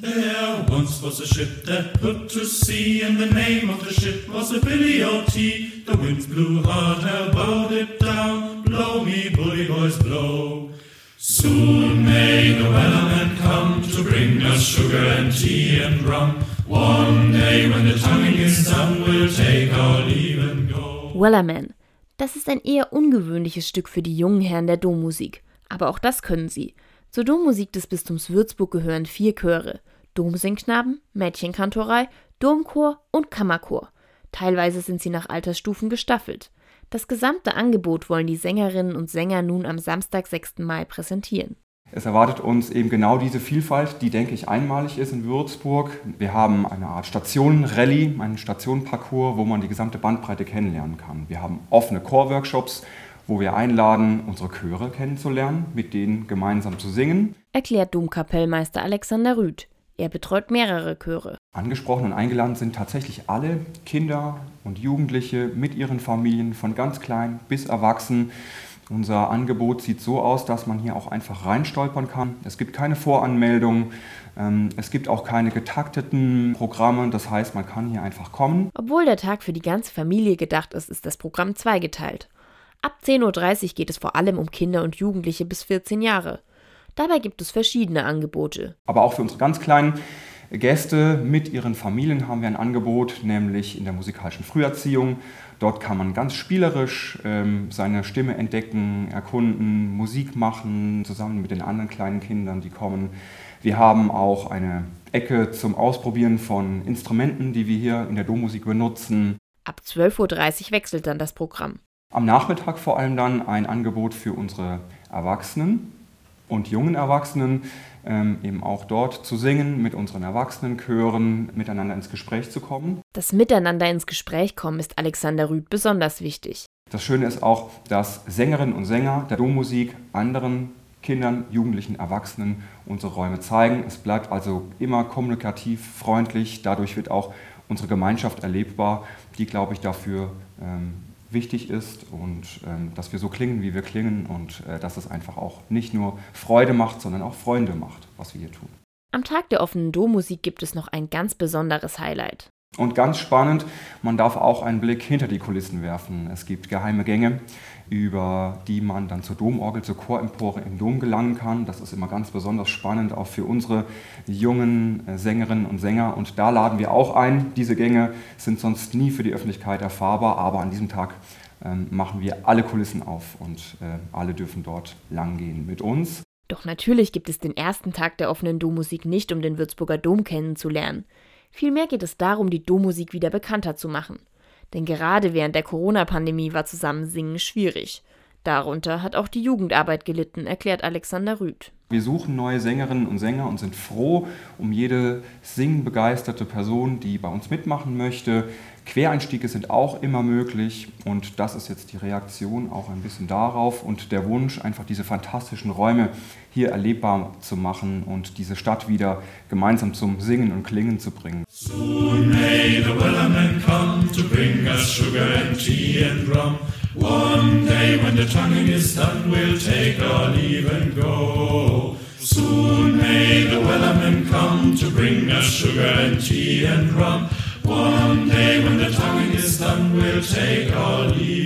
There once was a ship that put to sea, and the name of the ship was the Billy O.T. The winds blew hard, now bowed it down. Blow me, bully boys, blow. Soon may the wellerman come to bring us sugar and tea and rum. One day when the tonguing is done, we'll take our leave and go. Wellerman. Das ist ein eher ungewöhnliches Stück für die jungen Herren der Dommusik. Aber auch das können sie. Zur Dommusik des Bistums Würzburg gehören vier Chöre: Domsingknaben, Mädchenkantorei, Domchor und Kammerchor. Teilweise sind sie nach Altersstufen gestaffelt. Das gesamte Angebot wollen die Sängerinnen und Sänger nun am Samstag, 6. Mai präsentieren. Es erwartet uns eben genau diese Vielfalt, die, denke ich, einmalig ist in Würzburg. Wir haben eine Art Stationenrallye, einen Stationenparcours, wo man die gesamte Bandbreite kennenlernen kann. Wir haben offene Chorworkshops, wo wir einladen, unsere Chöre kennenzulernen, mit denen gemeinsam zu singen. Erklärt Domkapellmeister Alexander Rüth. Er betreut mehrere Chöre. Angesprochen und eingeladen sind tatsächlich alle Kinder und Jugendliche mit ihren Familien, von ganz klein bis erwachsen. Unser Angebot sieht so aus, dass man hier auch einfach reinstolpern kann. Es gibt keine Voranmeldung, ähm, es gibt auch keine getakteten Programme, das heißt, man kann hier einfach kommen. Obwohl der Tag für die ganze Familie gedacht ist, ist das Programm zweigeteilt. Ab 10.30 Uhr geht es vor allem um Kinder und Jugendliche bis 14 Jahre. Dabei gibt es verschiedene Angebote. Aber auch für unsere ganz kleinen Gäste mit ihren Familien haben wir ein Angebot, nämlich in der musikalischen Früherziehung. Dort kann man ganz spielerisch ähm, seine Stimme entdecken, erkunden, Musik machen, zusammen mit den anderen kleinen Kindern, die kommen. Wir haben auch eine Ecke zum Ausprobieren von Instrumenten, die wir hier in der Dommusik benutzen. Ab 12.30 Uhr wechselt dann das Programm. Am Nachmittag vor allem dann ein Angebot für unsere Erwachsenen und jungen Erwachsenen, ähm, eben auch dort zu singen, mit unseren Erwachsenenchören miteinander ins Gespräch zu kommen. Das Miteinander ins Gespräch kommen ist Alexander Rüth besonders wichtig. Das Schöne ist auch, dass Sängerinnen und Sänger der Dommusik anderen Kindern, Jugendlichen, Erwachsenen unsere Räume zeigen. Es bleibt also immer kommunikativ, freundlich. Dadurch wird auch unsere Gemeinschaft erlebbar, die, glaube ich, dafür ähm, wichtig ist und ähm, dass wir so klingen, wie wir klingen und äh, dass es einfach auch nicht nur Freude macht, sondern auch Freunde macht, was wir hier tun. Am Tag der offenen Dommusik gibt es noch ein ganz besonderes Highlight. Und ganz spannend, man darf auch einen Blick hinter die Kulissen werfen. Es gibt geheime Gänge, über die man dann zur Domorgel, zur Chorempore im Dom gelangen kann. Das ist immer ganz besonders spannend, auch für unsere jungen äh, Sängerinnen und Sänger. Und da laden wir auch ein. Diese Gänge sind sonst nie für die Öffentlichkeit erfahrbar, aber an diesem Tag ähm, machen wir alle Kulissen auf und äh, alle dürfen dort langgehen mit uns. Doch natürlich gibt es den ersten Tag der offenen Dommusik nicht, um den Würzburger Dom kennenzulernen. Vielmehr geht es darum, die Dommusik wieder bekannter zu machen. Denn gerade während der Corona-Pandemie war Zusammensingen schwierig. Darunter hat auch die Jugendarbeit gelitten, erklärt Alexander Rüth. Wir suchen neue Sängerinnen und Sänger und sind froh um jede singbegeisterte Person, die bei uns mitmachen möchte. Quereinstiege sind auch immer möglich und das ist jetzt die Reaktion auch ein bisschen darauf und der Wunsch, einfach diese fantastischen Räume hier erlebbar zu machen und diese Stadt wieder gemeinsam zum Singen und Klingen zu bringen. Soon may the wellermen come to bring us sugar and tea and rum. One day when the tonguing is done, we'll take our leave and go. Soon may the wellermen come to bring us sugar and tea and rum. One day when the tonguing is done, we'll take our leave.